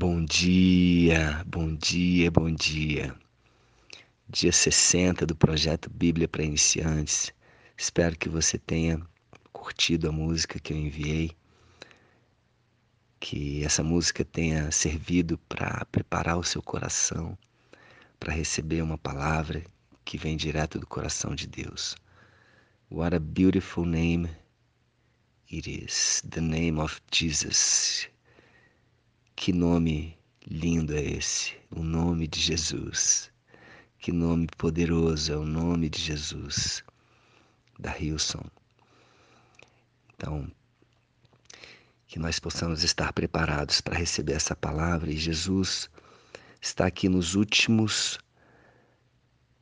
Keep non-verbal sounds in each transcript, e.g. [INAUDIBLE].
Bom dia, bom dia, bom dia. Dia 60 do projeto Bíblia para Iniciantes. Espero que você tenha curtido a música que eu enviei. Que essa música tenha servido para preparar o seu coração para receber uma palavra que vem direto do coração de Deus. What a beautiful name it is, the name of Jesus. Que nome lindo é esse, o nome de Jesus. Que nome poderoso é o nome de Jesus, da Hilson. Então, que nós possamos estar preparados para receber essa palavra e Jesus está aqui nos últimos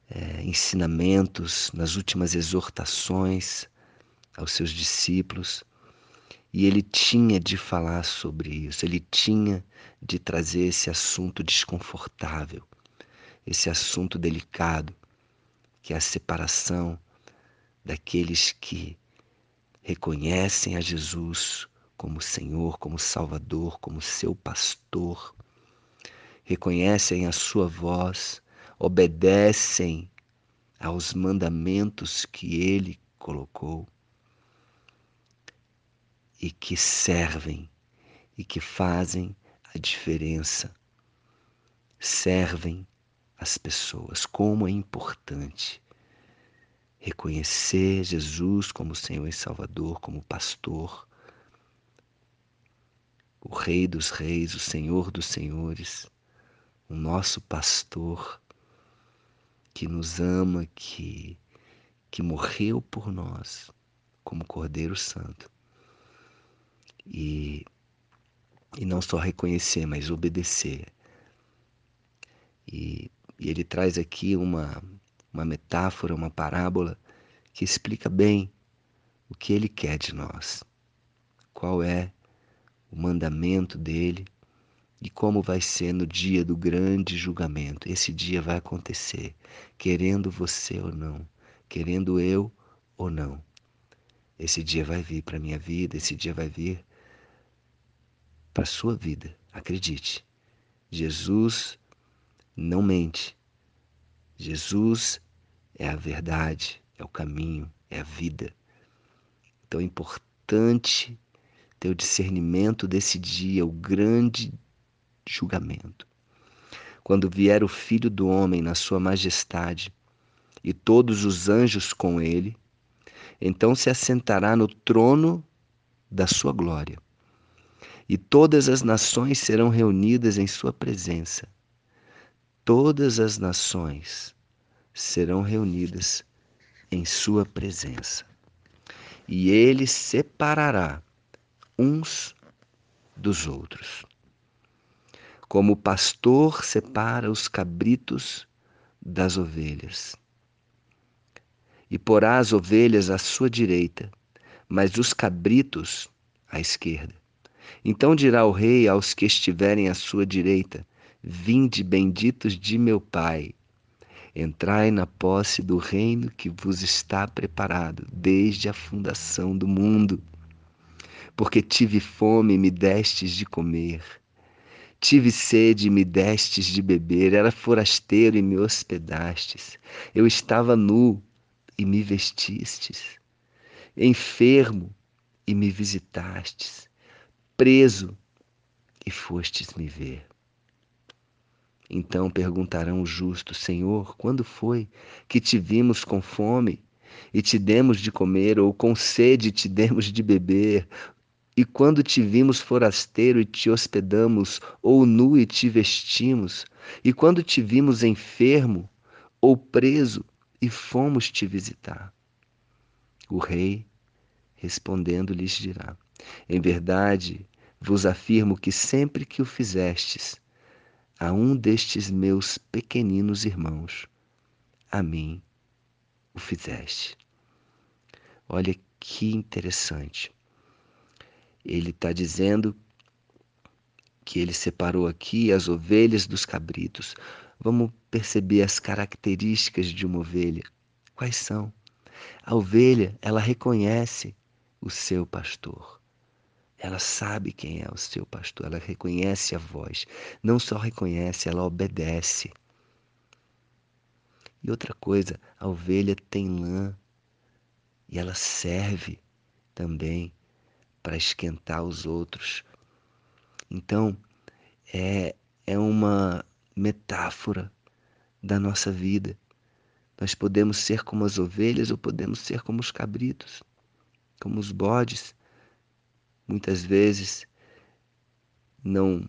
é, ensinamentos, nas últimas exortações aos seus discípulos e ele tinha de falar sobre isso, ele tinha de trazer esse assunto desconfortável, esse assunto delicado, que é a separação daqueles que reconhecem a Jesus como Senhor, como Salvador, como seu pastor, reconhecem a sua voz, obedecem aos mandamentos que ele colocou e que servem e que fazem a diferença. Servem as pessoas. Como é importante reconhecer Jesus como Senhor e Salvador, como pastor, o Rei dos Reis, o Senhor dos Senhores, o nosso pastor que nos ama, que, que morreu por nós como Cordeiro Santo e, e não só reconhecer, mas obedecer. E, e ele traz aqui uma, uma metáfora, uma parábola que explica bem o que ele quer de nós, qual é o mandamento dele e como vai ser no dia do grande julgamento. Esse dia vai acontecer, querendo você ou não, querendo eu ou não. Esse dia vai vir para minha vida, esse dia vai vir para a sua vida. Acredite. Jesus não mente. Jesus é a verdade, é o caminho, é a vida. Então é importante ter o discernimento desse dia, o grande julgamento. Quando vier o Filho do Homem na sua majestade e todos os anjos com ele, então se assentará no trono da sua glória e todas as nações serão reunidas em Sua presença. Todas as nações serão reunidas em Sua presença. E Ele separará uns dos outros. Como o pastor separa os cabritos das ovelhas. E porá as ovelhas à sua direita, mas os cabritos à esquerda. Então dirá o rei aos que estiverem à sua direita: Vinde, benditos de meu Pai, entrai na posse do reino que vos está preparado desde a fundação do mundo. Porque tive fome e me destes de comer, tive sede e me destes de beber, era forasteiro e me hospedastes, eu estava nu e me vestistes, enfermo e me visitastes preso e fostes me ver. Então perguntarão os justos: Senhor, quando foi que te vimos com fome e te demos de comer, ou com sede e te demos de beber? E quando te vimos forasteiro e te hospedamos, ou nu e te vestimos? E quando te vimos enfermo ou preso e fomos te visitar? O rei, respondendo, lhes dirá: em verdade, vos afirmo que sempre que o fizestes a um destes meus pequeninos irmãos, a mim o fizeste. Olha que interessante. Ele está dizendo que ele separou aqui as ovelhas dos cabritos. Vamos perceber as características de uma ovelha. Quais são? A ovelha, ela reconhece o seu pastor Ela sabe quem é o seu pastor, ela reconhece a voz. Não só reconhece, ela obedece. E outra coisa, a ovelha tem lã e ela serve também para esquentar os outros. Então, é, é uma metáfora da nossa vida. Nós podemos ser como as ovelhas ou podemos ser como os cabritos, como os bodes muitas vezes não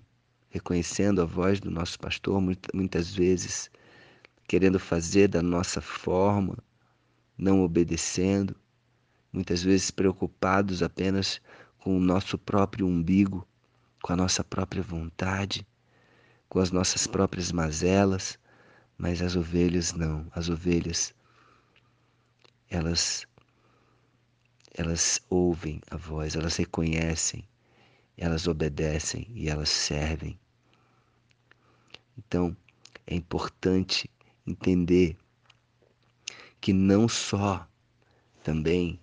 reconhecendo a voz do nosso pastor, muitas vezes querendo fazer da nossa forma, não obedecendo, muitas vezes preocupados apenas com o nosso próprio umbigo, com a nossa própria vontade, com as nossas próprias mazelas, mas as ovelhas não, as ovelhas elas elas ouvem a voz, elas reconhecem, elas obedecem e elas servem. Então, é importante entender que não só também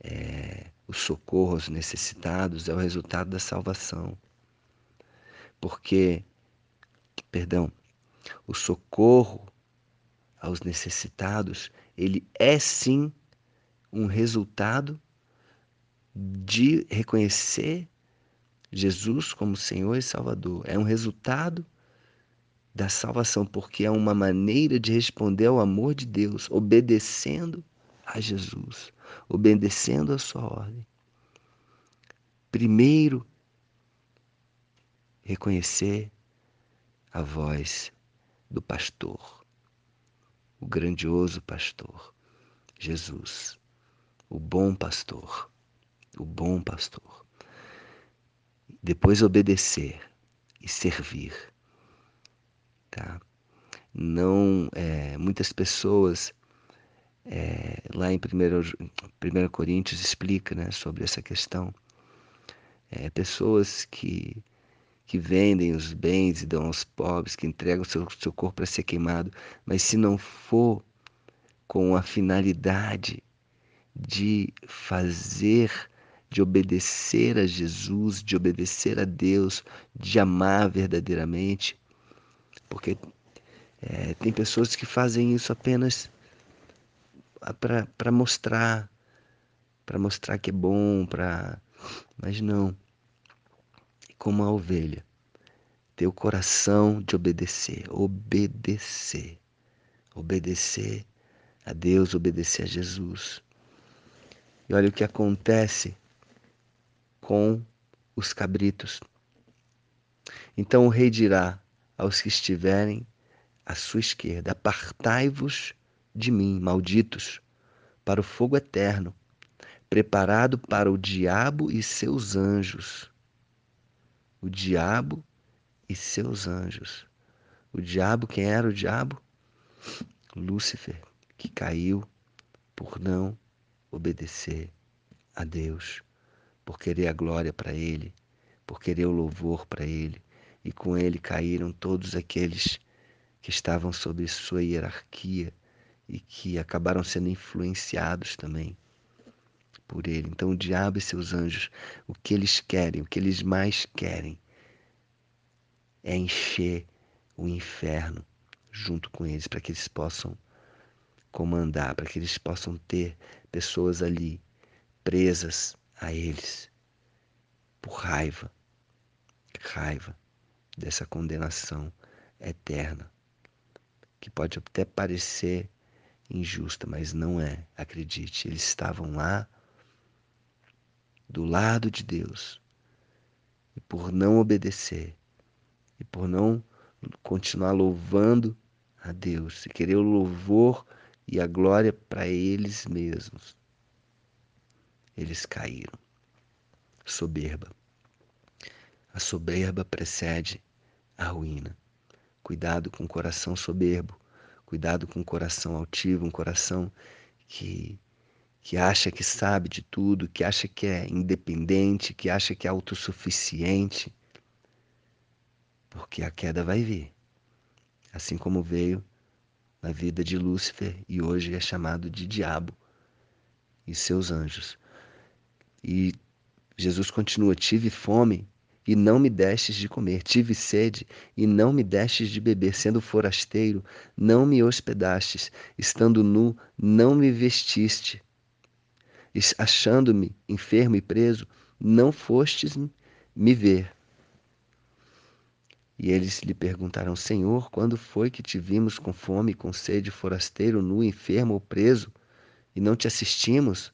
é, o socorro aos necessitados é o resultado da salvação. Porque, perdão, o socorro aos necessitados, ele é sim um resultado de reconhecer Jesus como Senhor e Salvador. É um resultado da salvação, porque é uma maneira de responder ao amor de Deus, obedecendo a Jesus, obedecendo a sua ordem. Primeiro, reconhecer a voz do pastor, o grandioso pastor, Jesus o bom pastor, o bom pastor. Depois obedecer e servir, tá? Não, é, muitas pessoas é, lá em 1 Coríntios explica, né, sobre essa questão. É, pessoas que que vendem os bens e dão aos pobres, que entregam seu, seu corpo para ser queimado, mas se não for com a finalidade de fazer, de obedecer a Jesus, de obedecer a Deus, de amar verdadeiramente. Porque é, tem pessoas que fazem isso apenas para mostrar, para mostrar que é bom, para mas não. Como a ovelha, ter o coração de obedecer, obedecer, obedecer a Deus, obedecer a Jesus. E olha o que acontece com os cabritos. Então o rei dirá aos que estiverem à sua esquerda: Apartai-vos de mim, malditos, para o fogo eterno, preparado para o diabo e seus anjos. O diabo e seus anjos. O diabo, quem era o diabo? Lúcifer, que caiu por não obedecer a Deus, por querer a glória para Ele, por querer o louvor para Ele. E com ele caíram todos aqueles que estavam sob sua hierarquia e que acabaram sendo influenciados também por ele. Então, o diabo e seus anjos, o que eles querem, o que eles mais querem, é encher o inferno junto com eles, para que eles possam comandar, para que eles possam ter pessoas ali presas a eles por raiva, raiva dessa condenação eterna, que pode até parecer injusta, mas não é. Acredite, eles estavam lá do lado de Deus. E por não obedecer, e por não continuar louvando a Deus, e querer o louvor e a glória para eles mesmos. Eles caíram. Soberba. A soberba precede a ruína. Cuidado com o coração soberbo. Cuidado com o coração altivo, um coração que que acha que sabe de tudo, que acha que é independente, que acha que é autossuficiente. Porque a queda vai vir. Assim como veio na vida de Lúcifer e hoje é chamado de diabo e seus anjos. E Jesus continua: Tive fome e não me destes de comer, tive sede e não me destes de beber, sendo forasteiro, não me hospedastes, estando nu, não me vestiste, achando-me enfermo e preso, não fostes me ver. E eles lhe perguntaram: Senhor, quando foi que te vimos com fome, com sede, forasteiro, nu, enfermo ou preso, e não te assistimos?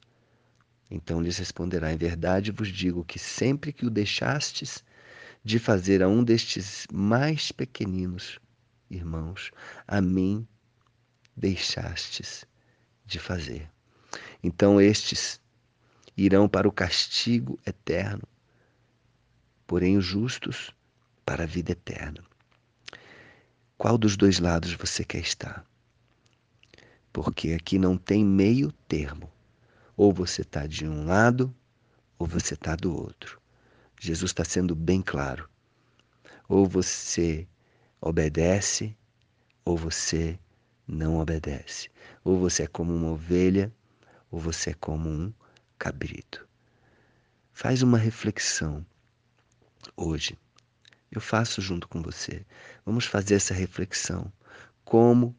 Então lhes responderá: Em verdade vos digo que sempre que o deixastes de fazer a um destes mais pequeninos irmãos, a mim deixastes de fazer. Então estes irão para o castigo eterno, porém os justos para a vida eterna. Qual dos dois lados você quer estar? Porque aqui não tem meio termo. Ou você está de um lado, ou você está do outro. Jesus está sendo bem claro. Ou você obedece, ou você não obedece. Ou você é como uma ovelha, ou você é como um cabrito. Faz uma reflexão hoje. Eu faço junto com você. Vamos fazer essa reflexão. Como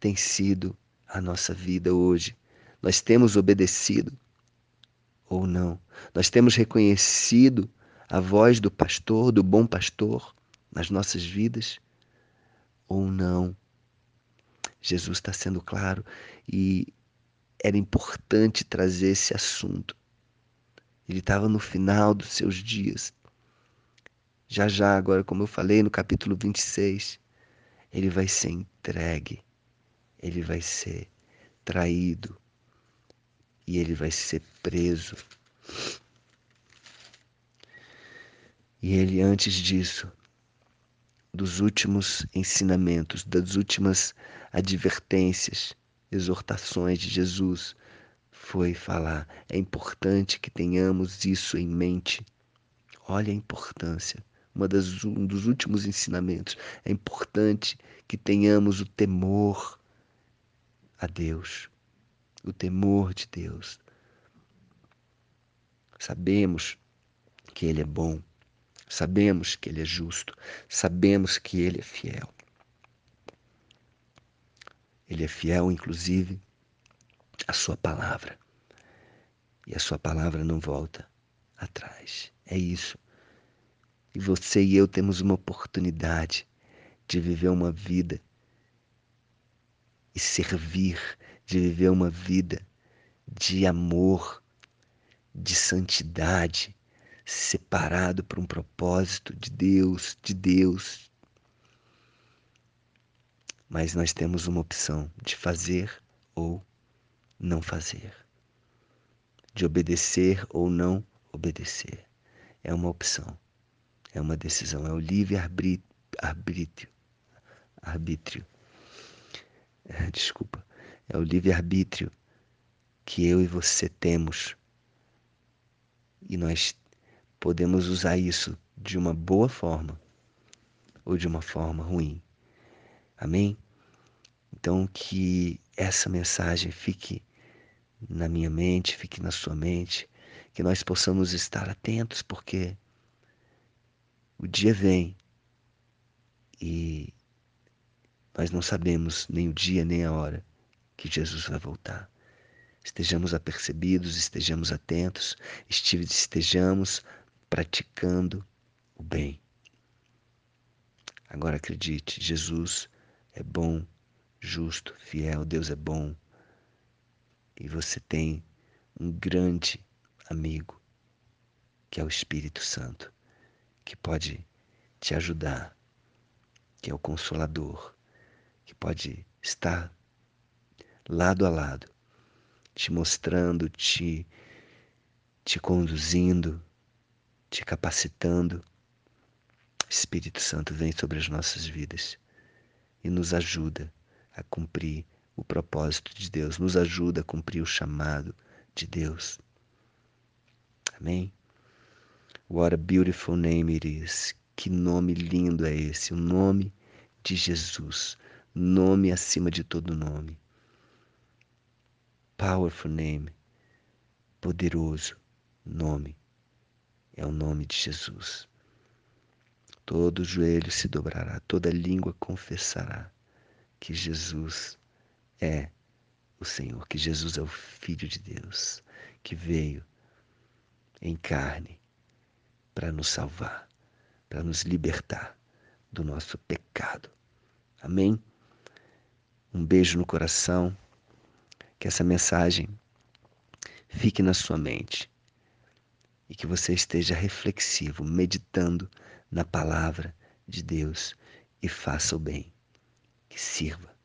tem sido a nossa vida hoje? Nós temos obedecido ou não? Nós temos reconhecido a voz do pastor, do bom pastor, nas nossas vidas ou não? Jesus está sendo claro e era importante trazer esse assunto. Ele estava no final dos seus dias. Já já, agora, como eu falei no capítulo 26, ele vai ser entregue, ele vai ser traído e ele vai ser preso. E ele, antes disso, dos últimos ensinamentos, das últimas advertências, exortações de Jesus, foi falar: é importante que tenhamos isso em mente. Olha a importância uma das, um dos últimos ensinamentos. É importante que tenhamos o temor a Deus, o temor de Deus. Sabemos que Ele é bom, sabemos que Ele é justo, sabemos que Ele é fiel. Ele é fiel, inclusive, à Sua palavra. E a Sua palavra não volta atrás. É isso e você e eu temos uma oportunidade de viver uma vida e servir, de viver uma vida de amor, de santidade, separado para um propósito de Deus, de Deus. Mas nós temos uma opção de fazer ou não fazer, de obedecer ou não obedecer. É uma opção. É uma decisão, é o livre arbítrio. Arbítrio. É, desculpa. É o livre arbítrio que eu e você temos. E nós podemos usar isso de uma boa forma ou de uma forma ruim. Amém? Então que essa mensagem fique na minha mente, fique na sua mente, que nós possamos estar atentos, porque o dia vem e nós não sabemos nem o dia nem a hora que Jesus vai voltar. Estejamos apercebidos, estejamos atentos, estejamos praticando o bem. Agora acredite, Jesus é bom, justo, fiel, Deus é bom. E você tem um grande amigo, que é o Espírito Santo que pode te ajudar, que é o Consolador, que pode estar lado a lado, te mostrando, te, te conduzindo, te capacitando. Espírito Santo vem sobre as nossas vidas e nos ajuda a cumprir o propósito de Deus, nos ajuda a cumprir o chamado de Deus. Amém? What a beautiful name it is. Que nome lindo é esse, o nome de Jesus, nome acima de todo nome. Powerful name, poderoso nome é o nome de Jesus. Todo joelho se dobrará, toda língua confessará que Jesus é o Senhor, que Jesus é o Filho de Deus, que veio em carne para nos salvar, para nos libertar do nosso pecado. Amém? Um beijo no coração, que essa mensagem fique na sua mente e que você esteja reflexivo, meditando na palavra de Deus e faça o bem. Que sirva,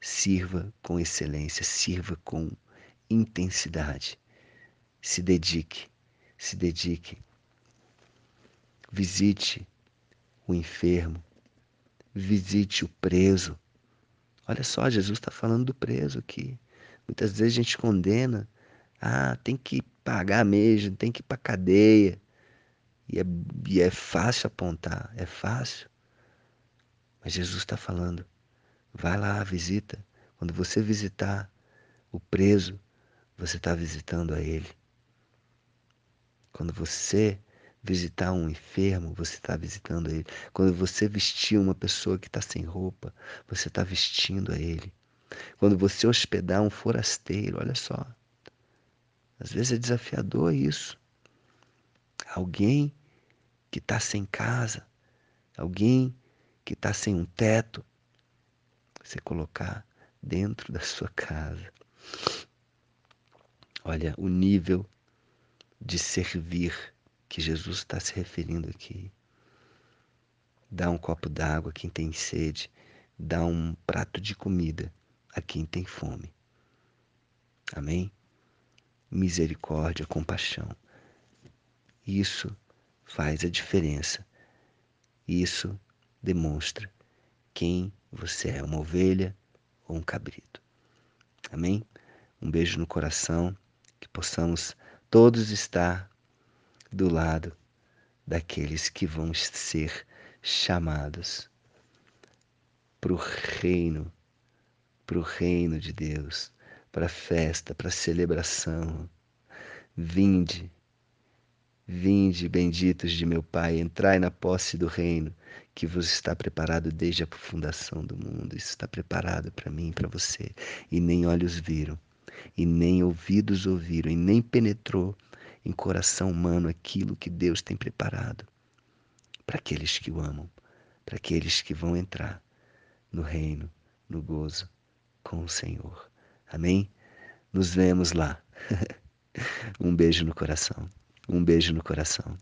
sirva com excelência, sirva com intensidade. Se dedique, se dedique. Visite o enfermo, visite o preso. Olha só, Jesus está falando do preso aqui. Muitas vezes a gente condena, ah, tem que pagar mesmo, tem que ir para cadeia. E é, e é fácil apontar, é fácil. Mas Jesus está falando, vai lá, visita. Quando você visitar o preso, você está visitando a ele. Quando você visitar um enfermo, você está visitando ele. Quando você vestir uma pessoa que está sem roupa, você está vestindo a ele. Quando você hospedar um forasteiro, olha só. Às vezes é desafiador isso. Alguém que está sem casa, alguém que está sem um teto, você colocar dentro da sua casa. Olha o nível de servir que Jesus está se referindo aqui. Dá um copo d'água a quem tem sede, dá um prato de comida a quem tem fome. Amém? Misericórdia, compaixão. Isso faz a diferença. Isso demonstra quem você é, uma ovelha ou um cabrito. Amém? Um beijo no coração, que possamos todos estar do lado daqueles que vão ser chamados para o reino, para o reino de Deus, para a festa, para a celebração. Vinde, vinde, benditos de meu Pai, entrai na posse do reino que vos está preparado desde a fundação do mundo. Isso está preparado para mim e para você, e nem olhos viram e nem ouvidos ouviram, e nem penetrou em coração humano aquilo que Deus tem preparado para aqueles que o amam, para aqueles que vão entrar no reino, no gozo com o Senhor. Amém? Nos vemos lá. [LAUGHS] um beijo no coração. Um beijo no coração.